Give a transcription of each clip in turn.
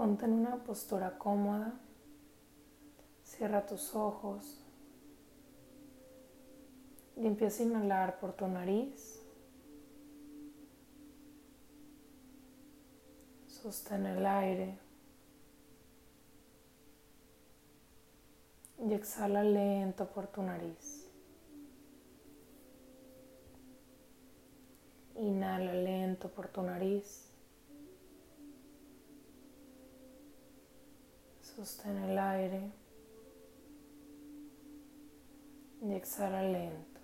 Ponte en una postura cómoda. Cierra tus ojos. Y empieza a inhalar por tu nariz. Sostén el aire. Y exhala lento por tu nariz. Inhala lento por tu nariz. Sostén el aire y exhala lento.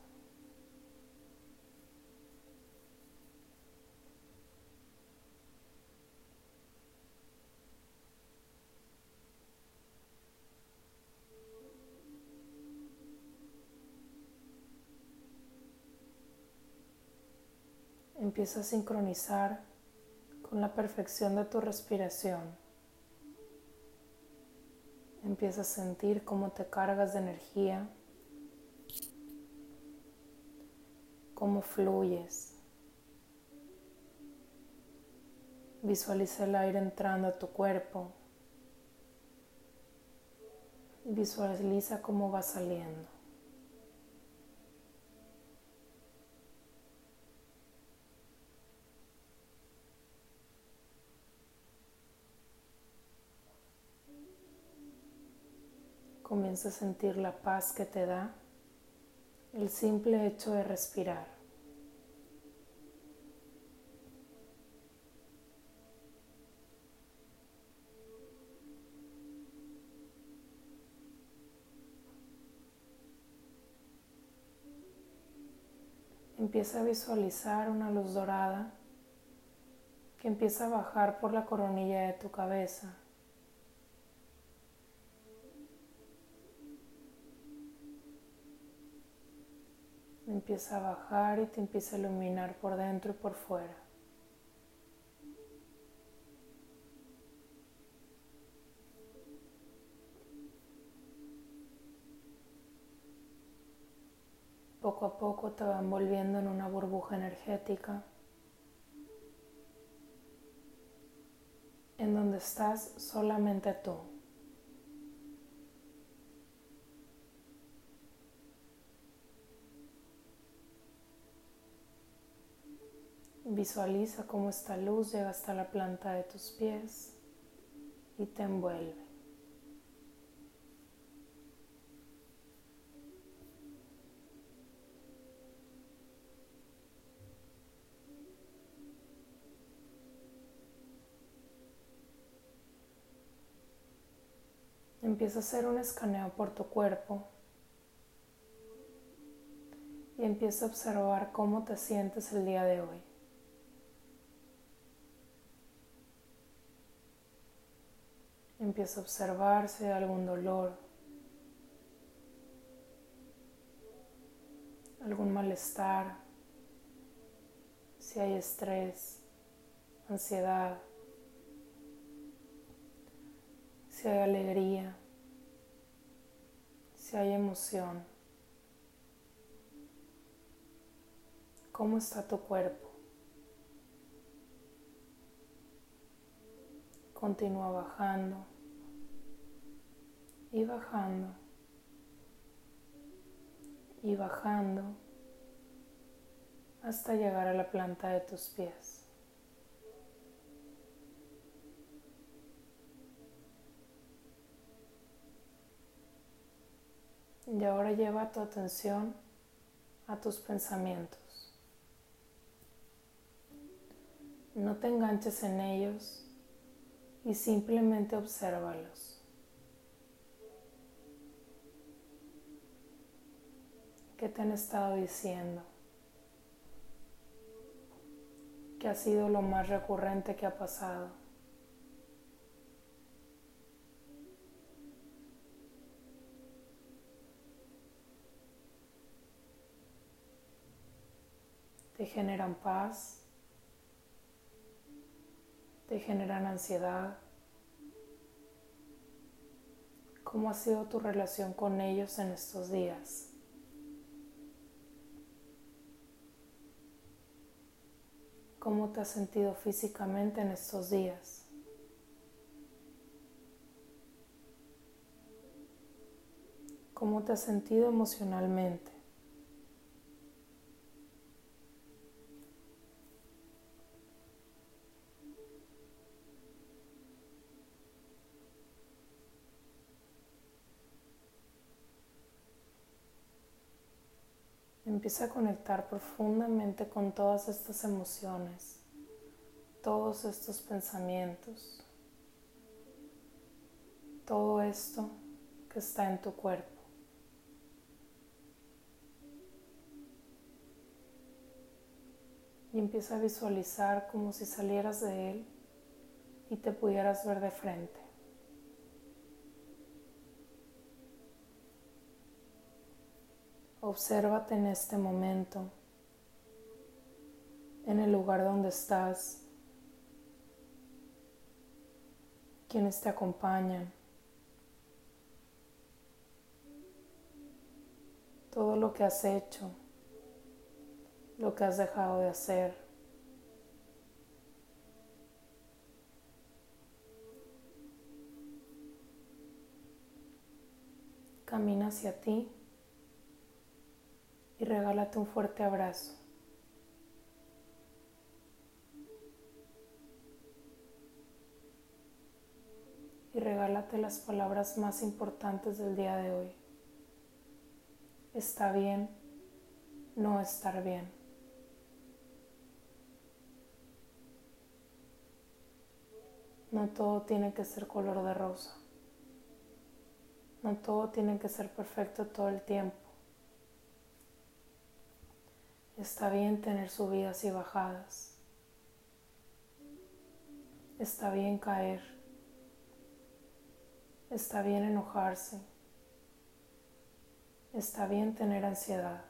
Empieza a sincronizar con la perfección de tu respiración. Empieza a sentir cómo te cargas de energía, cómo fluyes. Visualiza el aire entrando a tu cuerpo. Visualiza cómo va saliendo. Comienza a sentir la paz que te da el simple hecho de respirar. Empieza a visualizar una luz dorada que empieza a bajar por la coronilla de tu cabeza. Empieza a bajar y te empieza a iluminar por dentro y por fuera. Poco a poco te va envolviendo en una burbuja energética en donde estás solamente tú. Visualiza cómo esta luz llega hasta la planta de tus pies y te envuelve. Empieza a hacer un escaneo por tu cuerpo y empieza a observar cómo te sientes el día de hoy. Empieza a observar si hay algún dolor, algún malestar, si hay estrés, ansiedad, si hay alegría, si hay emoción. ¿Cómo está tu cuerpo? Continúa bajando y bajando y bajando hasta llegar a la planta de tus pies. Y ahora lleva tu atención a tus pensamientos. No te enganches en ellos y simplemente obsérvalos. ¿Qué te han estado diciendo? ¿Qué ha sido lo más recurrente que ha pasado? ¿Te generan paz? te generan ansiedad? ¿Cómo ha sido tu relación con ellos en estos días? ¿Cómo te has sentido físicamente en estos días? ¿Cómo te has sentido emocionalmente? Empieza a conectar profundamente con todas estas emociones, todos estos pensamientos, todo esto que está en tu cuerpo. Y empieza a visualizar como si salieras de él y te pudieras ver de frente. Obsérvate en este momento, en el lugar donde estás, quienes te acompañan, todo lo que has hecho, lo que has dejado de hacer. Camina hacia ti y regálate un fuerte abrazo. Y regálate las palabras más importantes del día de hoy. Está bien no estar bien. No todo tiene que ser color de rosa. No todo tiene que ser perfecto todo el tiempo. Está bien tener subidas y bajadas. Está bien caer. Está bien enojarse. Está bien tener ansiedad.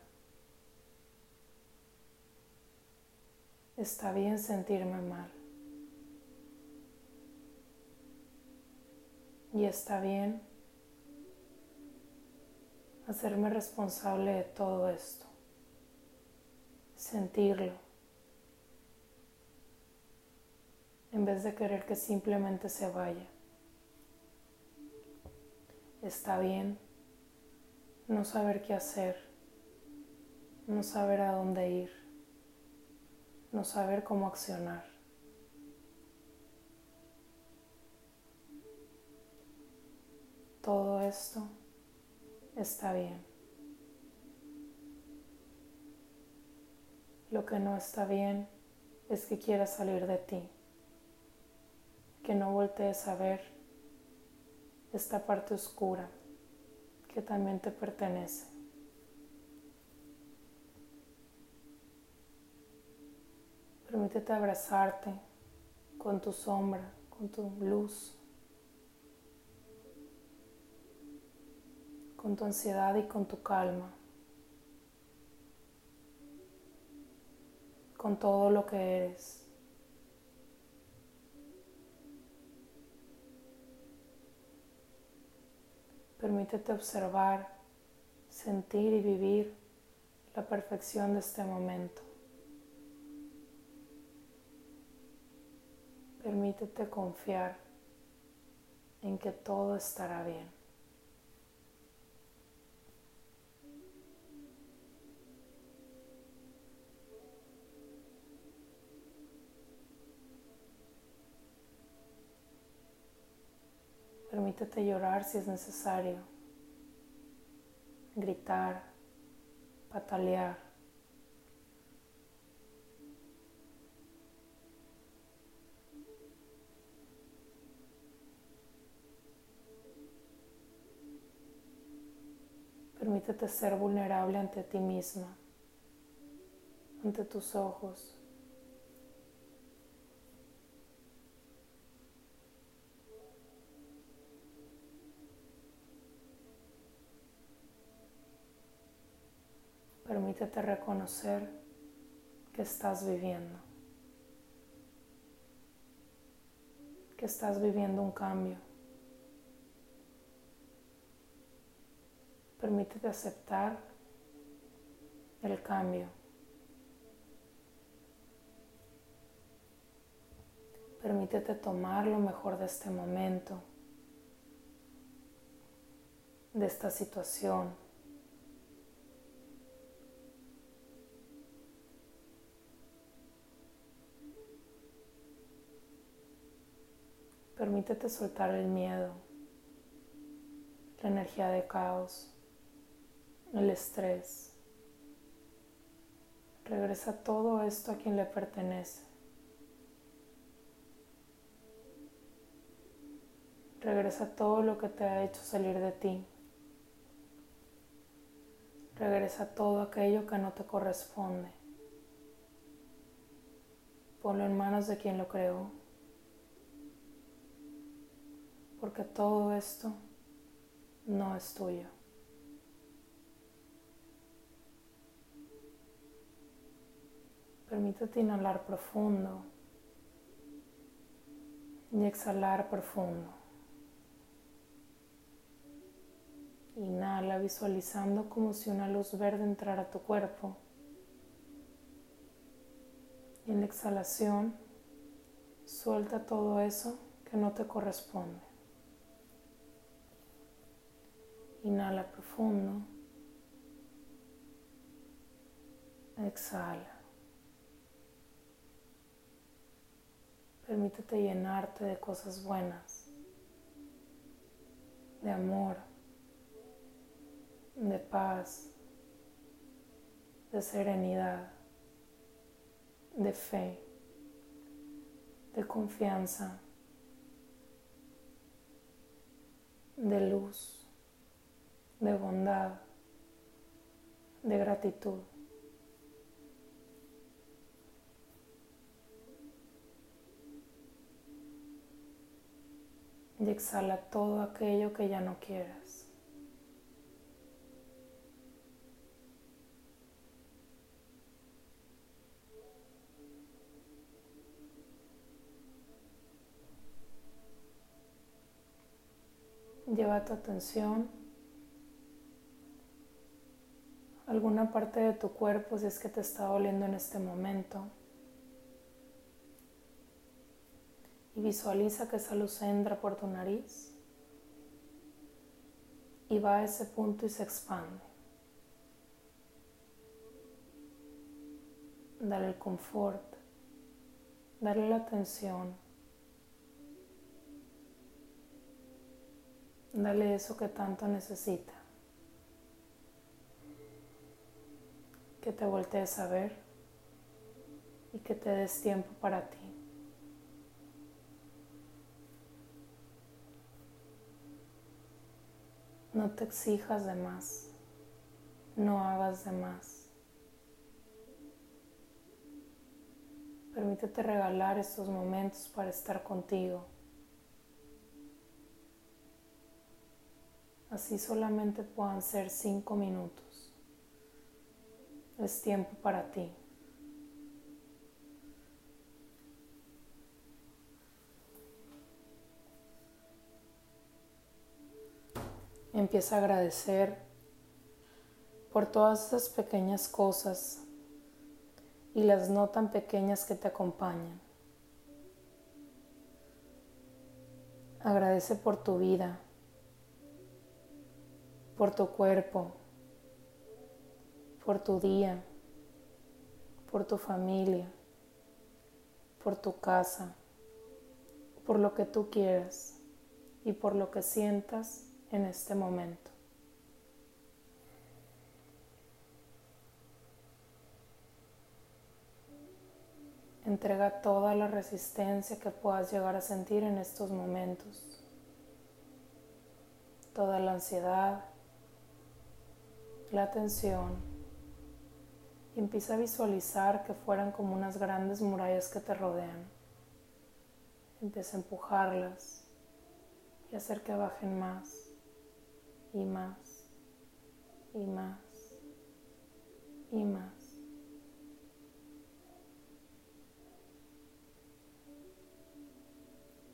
Está bien sentirme mal. Y está bien hacerme responsable de todo esto sentirlo, en vez de querer que simplemente se vaya. Está bien no saber qué hacer, no saber a dónde ir, no saber cómo accionar. Todo esto está bien. Lo que no está bien es que quieras salir de ti, que no voltees a ver esta parte oscura que también te pertenece. Permítete abrazarte con tu sombra, con tu luz, con tu ansiedad y con tu calma. Con todo lo que eres. Permítete observar, sentir y vivir la perfección de este momento. Permítete confiar en que todo estará bien. Permítete llorar si es necesario, gritar, patalear. Permítete ser vulnerable ante ti misma, ante tus ojos. Permítete reconocer que estás viviendo, que estás viviendo un cambio. Permítete aceptar el cambio. Permítete tomar lo mejor de este momento de esta situación. Permítete soltar el miedo, la energía de caos, el estrés. Regresa todo esto a quien le pertenece. Regresa todo lo que te ha hecho salir de ti. Regresa todo aquello que no te corresponde. Ponlo en manos de quien lo creó. Porque todo esto no es tuyo. Permítete inhalar profundo y exhalar profundo. Inhala visualizando como si una luz verde entrara a tu cuerpo. Y en la exhalación suelta todo eso que no te corresponde. Inhala profundo. Exhala. Permítete llenarte de cosas buenas, de amor, de paz, de serenidad, de fe, de confianza, de luz, de bondad, de gratitud. y exhala todo aquello que ya no quieras. Lleva tu atención alguna parte de tu cuerpo si es que te está doliendo en este momento. y visualiza que esa luz entra por tu nariz y va a ese punto y se expande. Dale el confort, dale la atención, dale eso que tanto necesita. Te voltees a ver y que te des tiempo para ti. No te exijas de más, no hagas de más. Permítete regalar estos momentos para estar contigo. Así solamente puedan ser cinco minutos. Es tiempo para ti. Empieza a agradecer por todas esas pequeñas cosas y las no tan pequeñas que te acompañan. Agradece por tu vida, por tu cuerpo, por tu día, por tu familia, por tu casa, por lo que tú quieras y por lo que sientas en este momento. Entrega toda la resistencia que puedas llegar a sentir en estos momentos, toda la ansiedad, la tensión y empieza a visualizar que fueran como unas grandes murallas que te rodean. Empieza a empujarlas y hacer que bajen más y más y más y más.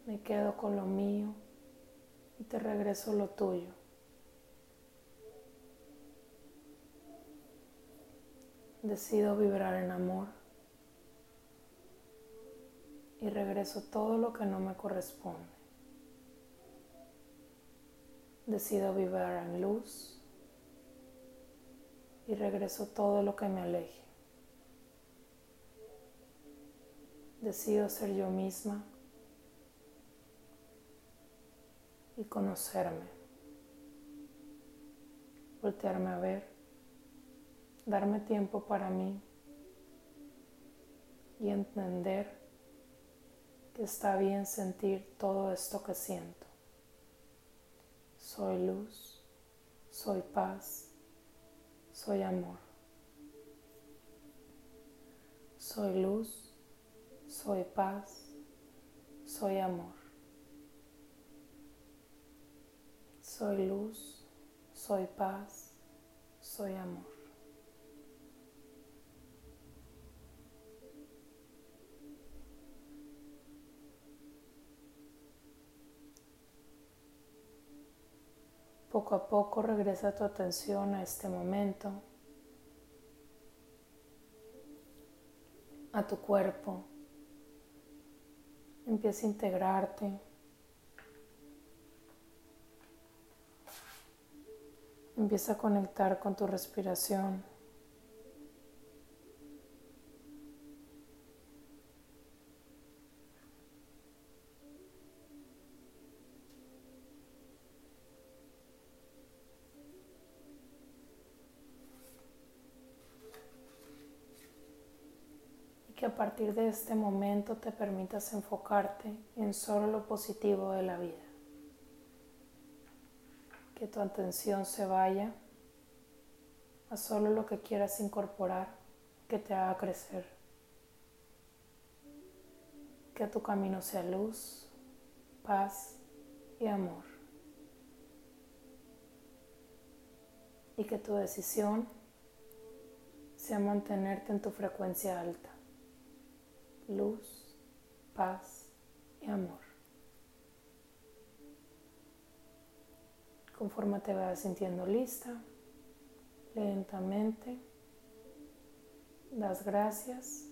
Me quedo con lo mío y te regreso lo tuyo. Decido vibrar en amor. Y regreso todo lo que no me corresponde. Decido vibrar en luz. Y regreso todo lo que me aleje. Decido ser yo misma. Y conocerme, voltearme a ver, darme tiempo para mí y entender que está bien sentir todo esto que siento. Soy luz, soy paz, soy amor. Soy luz, soy paz, soy amor. Soy luz, soy paz, soy amor. Poco a poco regresa tu atención a este momento, a tu cuerpo. Empieza a integrarte. Empieza a conectar con tu respiración. Que a partir de este momento te permitas enfocarte en solo lo positivo de la vida. Que tu atención se vaya a solo lo que quieras incorporar que te haga crecer. Que tu camino sea luz, paz y amor. Y que tu decisión sea mantenerte en tu frecuencia alta luz, paz y amor. Conforme te vayas sintiendo lista, lentamente das gracias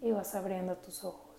y vas abriendo tus ojos.